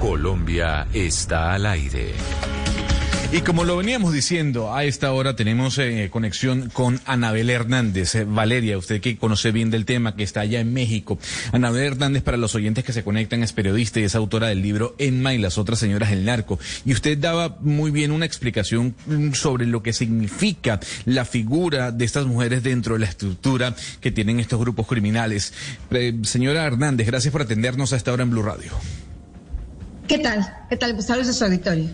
Colombia está al aire. Y como lo veníamos diciendo, a esta hora tenemos eh, conexión con Anabel Hernández. Eh, Valeria, usted que conoce bien del tema, que está allá en México. Anabel Hernández, para los oyentes que se conectan, es periodista y es autora del libro Enma y las otras señoras del narco. Y usted daba muy bien una explicación mm, sobre lo que significa la figura de estas mujeres dentro de la estructura que tienen estos grupos criminales. Eh, señora Hernández, gracias por atendernos a esta hora en Blue Radio. ¿Qué tal? ¿Qué tal? Gustavo de su auditorio.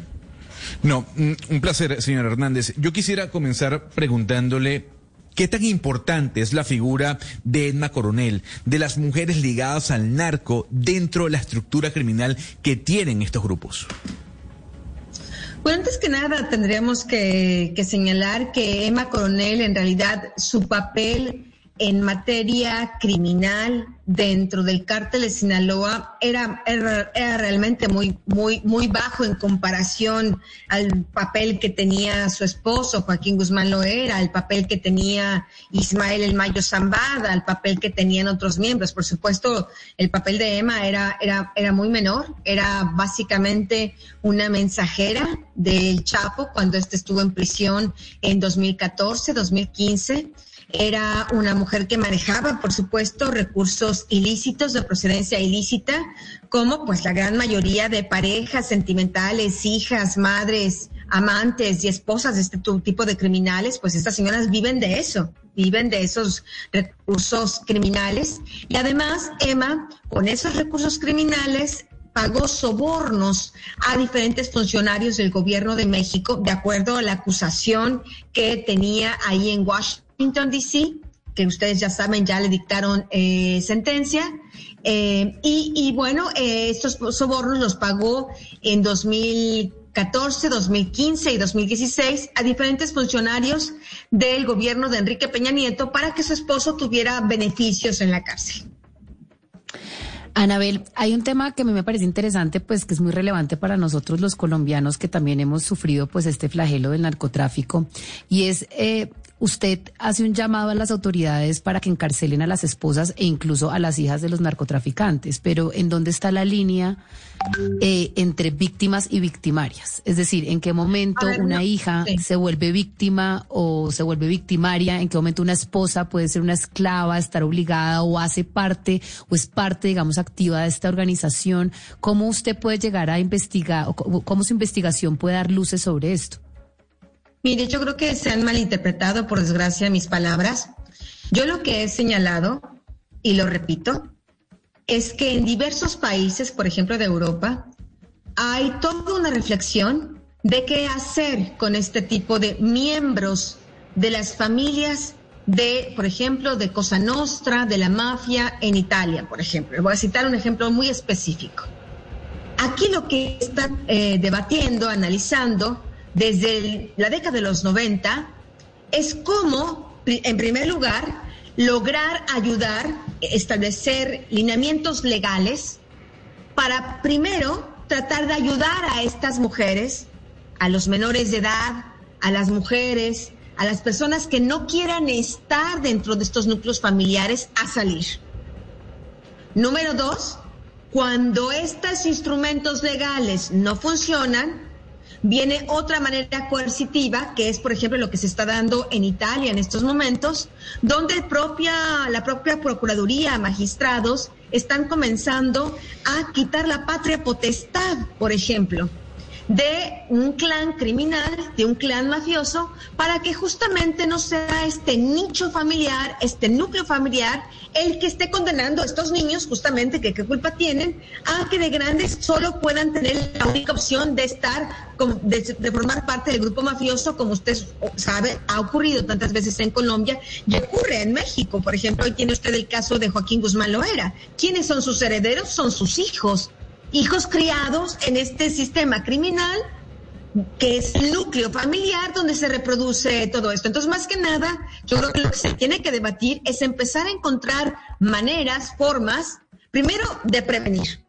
No, un placer, señor Hernández. Yo quisiera comenzar preguntándole ¿Qué tan importante es la figura de Edna Coronel, de las mujeres ligadas al narco dentro de la estructura criminal que tienen estos grupos? Bueno, antes que nada tendríamos que, que señalar que Emma Coronel en realidad su papel en materia criminal dentro del cártel de Sinaloa era, era, realmente muy, muy, muy bajo en comparación al papel que tenía su esposo, Joaquín Guzmán Loera, al papel que tenía Ismael El Mayo Zambada, al papel que tenían otros miembros. Por supuesto, el papel de Emma era, era, era muy menor, era básicamente una mensajera del Chapo cuando este estuvo en prisión en 2014, 2015 era una mujer que manejaba, por supuesto, recursos ilícitos de procedencia ilícita, como pues la gran mayoría de parejas sentimentales, hijas, madres, amantes y esposas de este tipo de criminales, pues estas señoras viven de eso, viven de esos recursos criminales. Y además, Emma, con esos recursos criminales, pagó sobornos a diferentes funcionarios del gobierno de México, de acuerdo a la acusación que tenía ahí en Washington Washington, D.C., que ustedes ya saben, ya le dictaron eh, sentencia. Eh, y, bueno, eh, estos sobornos los pagó en 2014, 2015 y 2016 a diferentes funcionarios del gobierno de Enrique Peña Nieto para que su esposo tuviera beneficios en la cárcel. Anabel, hay un tema que a mí me parece interesante, pues que es muy relevante para nosotros los colombianos que también hemos sufrido pues este flagelo del narcotráfico y es eh, usted hace un llamado a las autoridades para que encarcelen a las esposas e incluso a las hijas de los narcotraficantes, pero ¿en dónde está la línea eh, entre víctimas y victimarias? Es decir, ¿en qué momento una hija se vuelve víctima o se vuelve victimaria? ¿En qué momento una esposa puede ser una esclava, estar obligada o hace parte o es parte, digamos, activa de esta organización? ¿Cómo usted puede llegar a investigar o cómo su investigación puede dar luces sobre esto? Mire, yo creo que se han malinterpretado, por desgracia, mis palabras. Yo lo que he señalado, y lo repito, es que en diversos países, por ejemplo de Europa, hay toda una reflexión de qué hacer con este tipo de miembros de las familias de, por ejemplo, de Cosa Nostra, de la mafia en Italia, por ejemplo. Voy a citar un ejemplo muy específico. Aquí lo que están eh, debatiendo, analizando, desde la década de los 90 es cómo, en primer lugar, lograr ayudar, establecer lineamientos legales para, primero, tratar de ayudar a estas mujeres, a los menores de edad, a las mujeres, a las personas que no quieran estar dentro de estos núcleos familiares a salir. Número dos, cuando estos instrumentos legales no funcionan, Viene otra manera coercitiva, que es, por ejemplo, lo que se está dando en Italia en estos momentos, donde la propia Procuraduría, magistrados, están comenzando a quitar la patria potestad, por ejemplo de un clan criminal, de un clan mafioso, para que justamente no sea este nicho familiar, este núcleo familiar, el que esté condenando a estos niños, justamente, que qué culpa tienen, a que de grandes solo puedan tener la única opción de estar, de, formar parte del grupo mafioso, como usted sabe, ha ocurrido tantas veces en Colombia y ocurre en México. Por ejemplo, hoy tiene usted el caso de Joaquín Guzmán Loera. ¿Quiénes son sus herederos? Son sus hijos hijos criados en este sistema criminal que es el núcleo familiar donde se reproduce todo esto. Entonces, más que nada, yo creo que lo que se tiene que debatir es empezar a encontrar maneras, formas, primero de prevenir,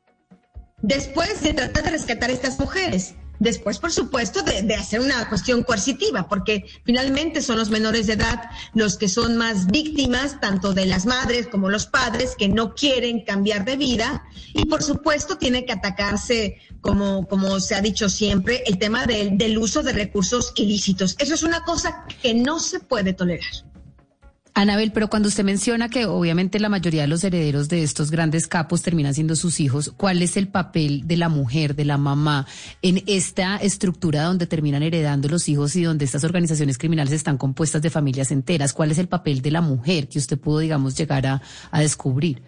después de tratar de rescatar a estas mujeres. Después, por supuesto, de, hacer una cuestión coercitiva, porque finalmente son los menores de edad los que son más víctimas, tanto de las madres como los padres, que no quieren cambiar de vida. Y por supuesto, tiene que atacarse, como, como se ha dicho siempre, el tema del uso de recursos ilícitos. Eso es una cosa que no se puede tolerar. Anabel, pero cuando usted menciona que obviamente la mayoría de los herederos de estos grandes capos terminan siendo sus hijos, ¿cuál es el papel de la mujer, de la mamá, en esta estructura donde terminan heredando los hijos y donde estas organizaciones criminales están compuestas de familias enteras? ¿Cuál es el papel de la mujer que usted pudo, digamos, llegar a, descubrir?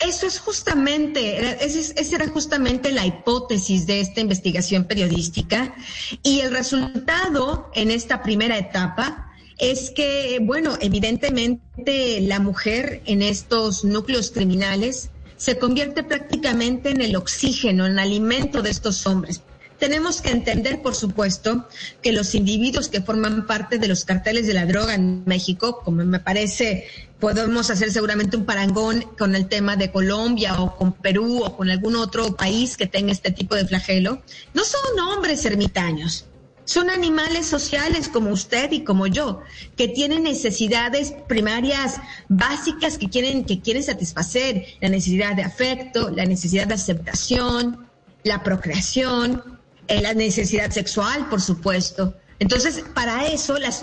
Eso es justamente, esa era justamente la hipótesis de esta investigación periodística y el resultado en esta primera etapa es que, bueno, evidentemente la mujer en estos núcleos criminales se convierte prácticamente en el oxígeno, en el alimento de estos hombres. Tenemos que entender, por supuesto, que los individuos que forman parte de los carteles de la droga en México, como me parece, podemos hacer seguramente un parangón con el tema de Colombia o con Perú o con algún otro país que tenga este tipo de flagelo, no son hombres ermitaños son animales sociales como usted y como yo, que tienen necesidades primarias básicas que quieren, que quieren satisfacer, la necesidad de afecto, la necesidad de aceptación, la procreación, eh, la necesidad sexual, por supuesto. Entonces, para eso las,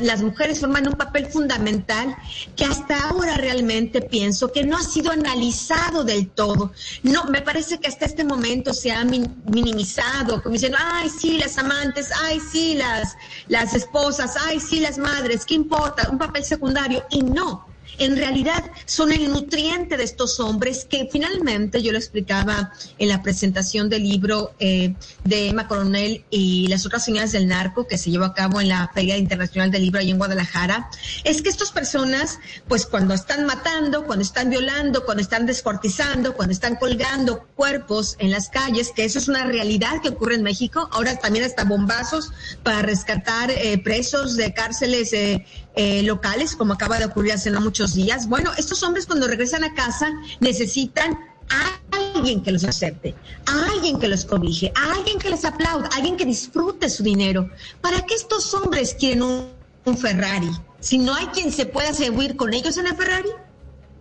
las, mujeres forman un papel fundamental que hasta ahora realmente pienso que no ha sido analizado del todo. No, me parece que hasta este momento se ha minimizado, como diciendo, ay, sí, las amantes, ay, sí, las, las esposas, ay, sí, las madres, ¿qué importa? Un papel secundario. Y no, en realidad son el nutriente de estos hombres que finalmente, yo lo explicaba en la presentación del libro eh, de Emma Coronel y las otras señoras del narco que se llevó a cabo en la Feria Internacional del Libro ahí en Guadalajara, es que estas personas, pues cuando están matando, cuando están violando, cuando están descuartizando, cuando están colgando cuerpos en las calles, que eso es una realidad que ocurre en México, ahora también hasta bombazos para rescatar eh, presos de cárceles eh, eh, locales, como acaba de ocurrir hace no muchos días. Bueno, estos hombres cuando regresan a casa necesitan a alguien que los acepte, a alguien que los cobije, a alguien que les aplaude, a alguien que disfrute su dinero. ¿Para qué estos hombres quieren un, Ferrari? Si no hay quien se pueda servir con ellos en el Ferrari.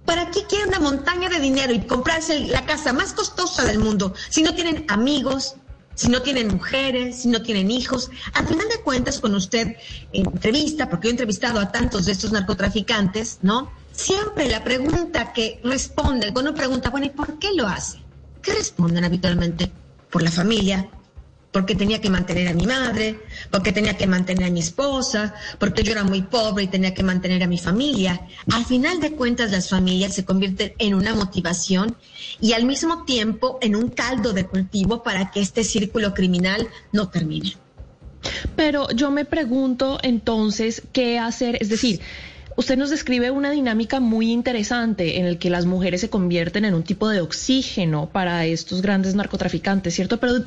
¿Para qué quieren una montaña de dinero y comprarse la casa más costosa del mundo si no tienen amigos, si no tienen mujeres, si no tienen hijos. Al final de cuentas, con usted entrevista, porque yo he entrevistado a tantos de estos narcotraficantes, ¿no? Siempre la pregunta que responde, cuando pregunta, bueno, ¿y por qué lo hace? ¿Qué responden habitualmente? Por la familia, porque tenía que mantener a mi madre, porque tenía que mantener a mi esposa, porque yo era muy pobre y tenía que mantener a mi familia. Al final de cuentas, las familias se convierten en una motivación y al mismo tiempo en un caldo de cultivo para que este círculo criminal no termine. Pero yo me pregunto entonces qué hacer, es decir, Usted nos describe una dinámica muy interesante en el que las mujeres se convierten en un tipo de oxígeno para estos grandes narcotraficantes, ¿cierto? Pero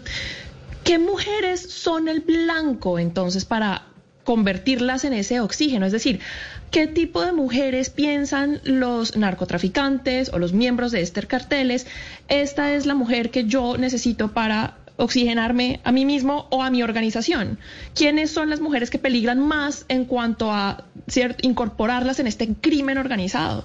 ¿Qué mujeres son el blanco entonces para convertirlas en ese oxígeno? Es decir, ¿qué tipo de mujeres piensan los narcotraficantes o los miembros de estos carteles? Esta es la mujer que yo necesito para oxigenarme a mí mismo o a mi organización. ¿Quiénes son las mujeres que peligran más en cuanto a incorporarlas en este crimen organizado?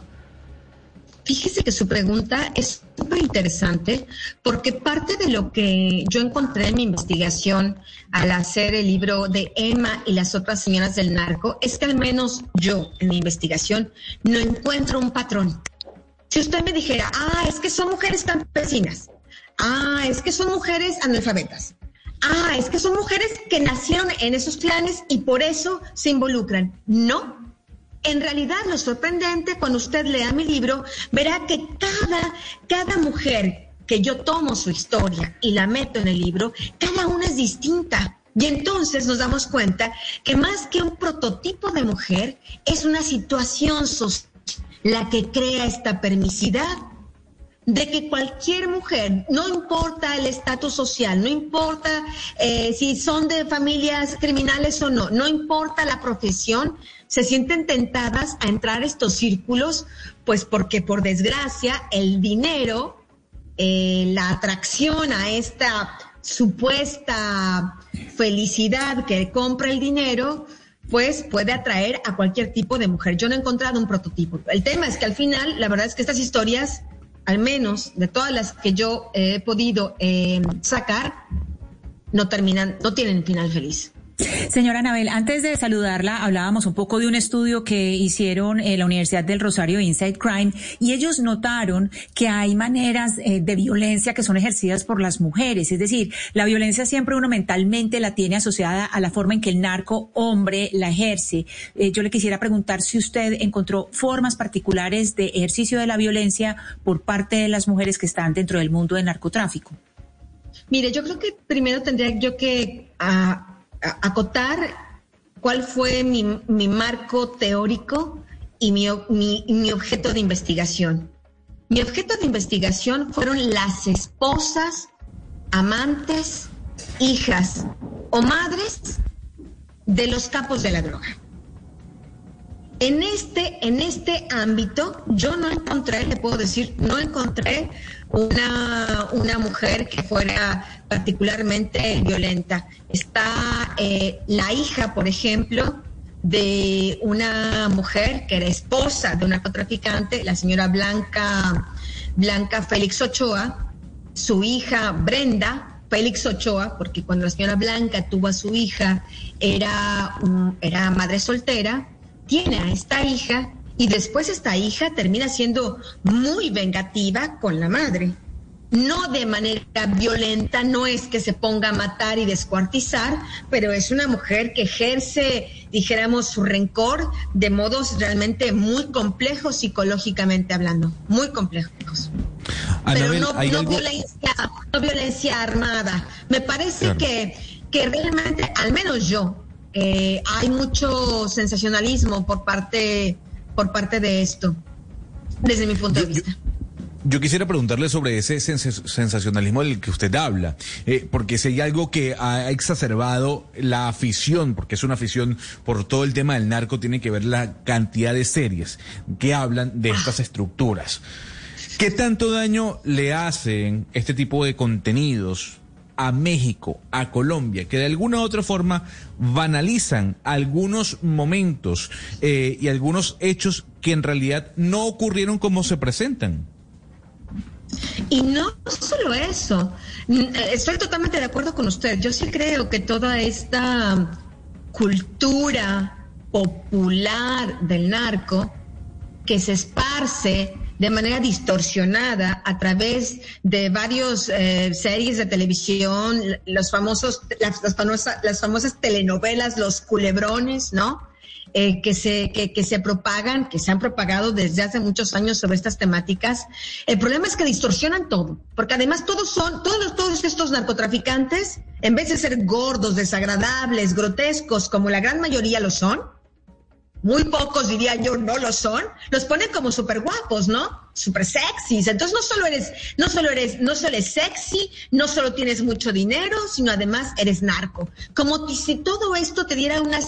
Fíjese que su pregunta es súper interesante porque parte de lo que yo encontré en mi investigación al hacer el libro de Emma y las otras señoras del narco es que al menos yo en mi investigación no encuentro un patrón. Si usted me dijera, ah, es que son mujeres campesinas, ah, es que son mujeres analfabetas, ah, es que son mujeres que nacieron en esos clanes y por eso se involucran. No, en realidad, lo sorprendente, cuando usted lea mi libro, verá que cada, cada mujer que yo tomo su historia y la meto en el libro, cada una es distinta. Y entonces nos damos cuenta que más que un prototipo de mujer, es una situación social la que crea esta permisidad de que cualquier mujer, no importa el estatus social, no importa eh, si son de familias criminales o no, no importa la profesión, se sienten tentadas a entrar a estos círculos, pues porque por desgracia el dinero, eh, la atracción a esta supuesta felicidad que compra el dinero, pues puede atraer a cualquier tipo de mujer. Yo no he encontrado un prototipo. El tema es que al final, la verdad es que estas historias, al menos de todas las que yo he podido eh, sacar, no terminan, no tienen final feliz. Señora Anabel, antes de saludarla, hablábamos un poco de un estudio que hicieron en la Universidad del Rosario Inside Crime y ellos notaron que hay maneras eh, de violencia que son ejercidas por las mujeres. Es decir, la violencia siempre uno mentalmente la tiene asociada a la forma en que el narco hombre la ejerce. Eh, yo le quisiera preguntar si usted encontró formas particulares de ejercicio de la violencia por parte de las mujeres que están dentro del mundo del narcotráfico. Mire, yo creo que primero tendría yo que ah, acotar cuál fue mi, marco teórico y mi, mi, objeto de investigación. Mi objeto de investigación fueron las esposas, amantes, hijas o madres de los capos de la droga. En este, en este ámbito, yo no encontré, le puedo decir, no encontré una, una mujer que fuera particularmente violenta. Está eh, la hija, por ejemplo, de una mujer que era esposa de un narcotraficante, la señora Blanca, Blanca Félix Ochoa, su hija Brenda Félix Ochoa, porque cuando la señora Blanca tuvo a su hija era, era madre soltera, tiene a esta hija y después esta hija termina siendo muy vengativa con la madre. No de manera violenta, no es que se ponga a matar y descuartizar, pero es una mujer que ejerce, dijéramos, su rencor de modos realmente muy complejos psicológicamente hablando, muy complejos. pero no, violencia, armada. Me parece que, que realmente, al menos yo, eh, hay mucho sensacionalismo por parte, por parte de esto, desde mi punto de vista. Yo, quisiera preguntarle sobre ese sensacionalismo del que usted habla, eh, porque si hay algo que ha exacerbado la afición, porque es una afición por todo el tema del narco, tiene que ver la cantidad de series que hablan de estas estructuras. ¿Qué tanto daño le hacen este tipo de contenidos a México, a Colombia, que de alguna u otra forma banalizan algunos momentos eh, y algunos hechos que en realidad no ocurrieron como se presentan. Y no solo eso, estoy totalmente de acuerdo con usted. Yo sí creo que toda esta cultura popular del narco que se esparce de manera distorsionada a través de varias eh, series de televisión, los famosos, las, famosas, las famosas telenovelas, los culebrones, ¿no? Eh, que, se, que, que, se propagan, que se han propagado desde hace muchos años sobre estas temáticas. El problema es que distorsionan todo, porque además todos son, todos, todos estos narcotraficantes, en vez de ser gordos, desagradables, grotescos, como la gran mayoría lo son, muy pocos diría yo no lo son, los ponen como súper guapos, ¿no? Súper sexys. Entonces no solo eres, no solo eres, no solo eres sexy, no solo tienes mucho dinero, sino además eres narco. Como si todo esto te diera una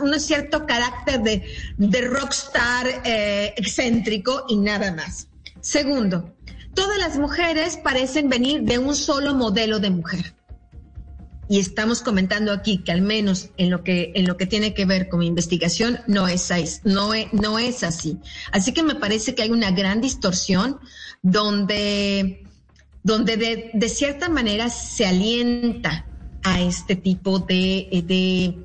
un cierto carácter de, de rockstar eh, excéntrico y nada más. Segundo, todas las mujeres parecen venir de un solo modelo de mujer y estamos comentando aquí que al menos en lo que en lo que tiene que ver con mi investigación no es no es, no es así. Así que me parece que hay una gran distorsión donde donde de, de cierta manera se alienta a este tipo de, de,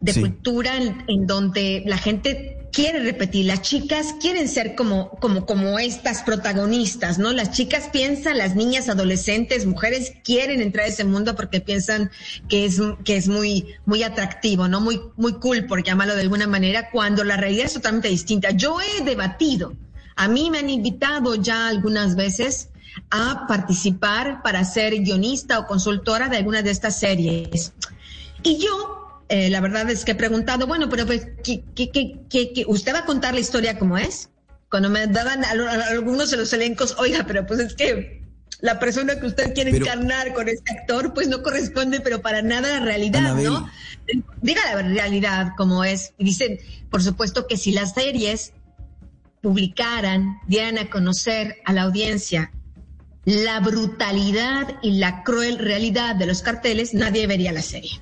de cultura en, donde la gente quiere repetir, las chicas quieren ser como, como, como estas protagonistas, ¿no? Las chicas piensan, las niñas, adolescentes, mujeres quieren entrar a ese mundo porque piensan que es, que es muy, muy atractivo, ¿no? Muy, muy cool, por llamarlo de alguna manera, cuando la realidad es totalmente distinta. Yo he debatido, a mí me han invitado ya algunas veces a participar para ser guionista o consultora de alguna de estas series. Y yo eh, la verdad es que he preguntado, bueno, pero pues, ¿qué, qué, usted va a contar la historia como es? Cuando me daban algunos de los elencos, oiga, pero pues es que la persona que usted quiere encarnar con este actor, pues no corresponde, pero para nada a la realidad, ¿no? Diga la realidad como es. Y dicen, por supuesto que si las series publicaran, dieran a conocer a la audiencia la brutalidad y la cruel realidad de los carteles, nadie vería la serie.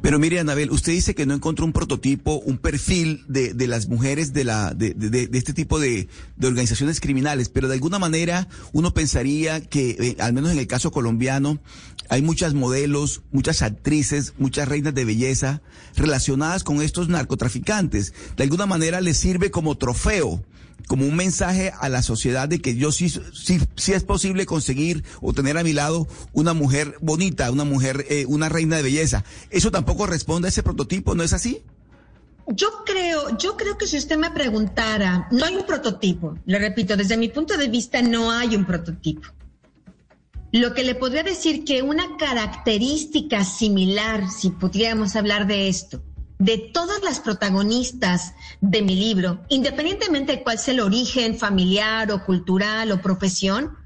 Pero mire, Anabel, usted dice que no encontró un prototipo, un perfil de, de las mujeres de, la, de, de, de este tipo de, organizaciones criminales, pero de alguna manera uno pensaría que, eh, al menos en el caso colombiano, hay muchas modelos, muchas actrices, muchas reinas de belleza relacionadas con estos narcotraficantes. De alguna manera les sirve como trofeo como un mensaje a la sociedad de que yo sí, sí, es posible conseguir o tener a mi lado una mujer bonita, una mujer, eh, una reina de belleza. Eso tampoco responde a ese prototipo, ¿no es así? Yo creo, yo creo que si usted me preguntara, no hay un prototipo. Le repito, desde mi punto de vista no hay un prototipo. Lo que le podría decir que una característica similar, si pudiéramos hablar de esto, de todas las protagonistas de mi libro, independientemente de cuál sea el origen familiar o cultural o profesión,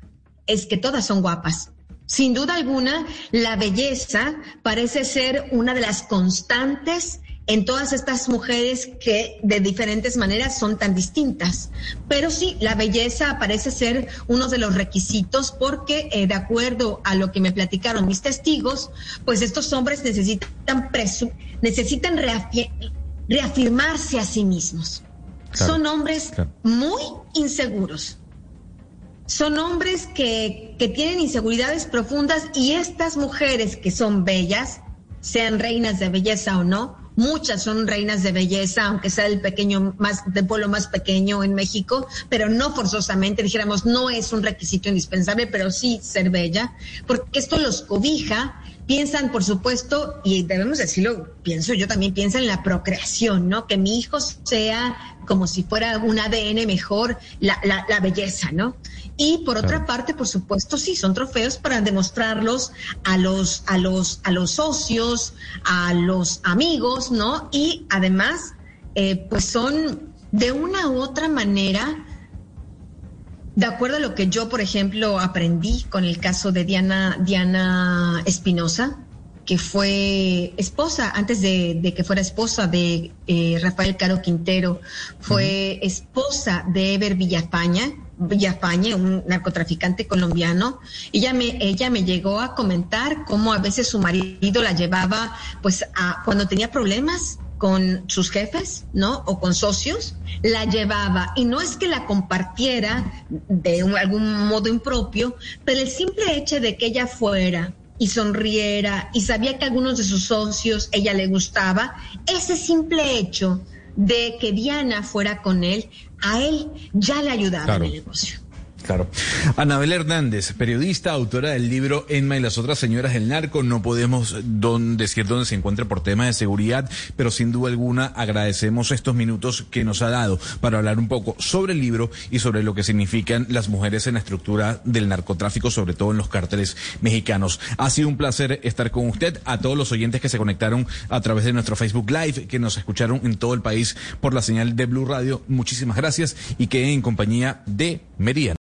es que todas son guapas. Sin duda alguna, la belleza parece ser una de las constantes en todas estas mujeres que de diferentes maneras son tan distintas. Pero sí, la belleza parece ser uno de los requisitos porque, eh, de acuerdo a lo que me platicaron mis testigos, pues estos hombres necesitan, necesitan reafirmarse a sí mismos. son hombres muy inseguros. Son hombres que, que tienen inseguridades profundas y estas mujeres que son bellas, sean reinas de belleza o no, Muchas son reinas de belleza, aunque sea el pequeño más, del pueblo más pequeño en México, pero no forzosamente, dijéramos, no es un requisito indispensable, pero sí ser bella, porque esto los cobija piensan, por supuesto, y debemos decirlo, pienso yo también pienso en la procreación, ¿no? Que mi hijo sea como si fuera un ADN mejor, la, la, belleza, ¿no? Y por otra parte, por supuesto, sí, son trofeos para demostrarlos a los, a los, a los socios, a los amigos, ¿no? Y además, eh, pues son de una u otra manera de acuerdo a lo que yo, por ejemplo, aprendí con el caso de Diana, Diana Espinosa, que fue esposa, antes de, que fuera esposa de eh, Rafael Caro Quintero, fue esposa de Ever Villafaña, Villafañe, un narcotraficante colombiano. Ella me, ella me llegó a comentar cómo a veces su marido la llevaba, pues, a, cuando tenía problemas, con sus jefes, ¿no? O con socios, la llevaba. Y no es que la compartiera de algún modo impropio, pero el simple hecho de que ella fuera y sonriera y sabía que algunos de sus socios ella le gustaba, ese simple hecho de que Diana fuera con él, a él ya le ayudaba en el negocio. Claro. Anabel Hernández, periodista, autora del libro Enma y las otras señoras del narco. No podemos decir dónde se encuentra por temas de seguridad, pero sin duda alguna agradecemos estos minutos que nos ha dado para hablar un poco sobre el libro y sobre lo que significan las mujeres en la estructura del narcotráfico, sobre todo en los cárteles mexicanos. Ha sido un placer estar con usted, a todos los oyentes que se conectaron a través de nuestro Facebook Live, que nos escucharon en todo el país por la señal de Blue Radio. Muchísimas gracias y que en compañía de Meridian.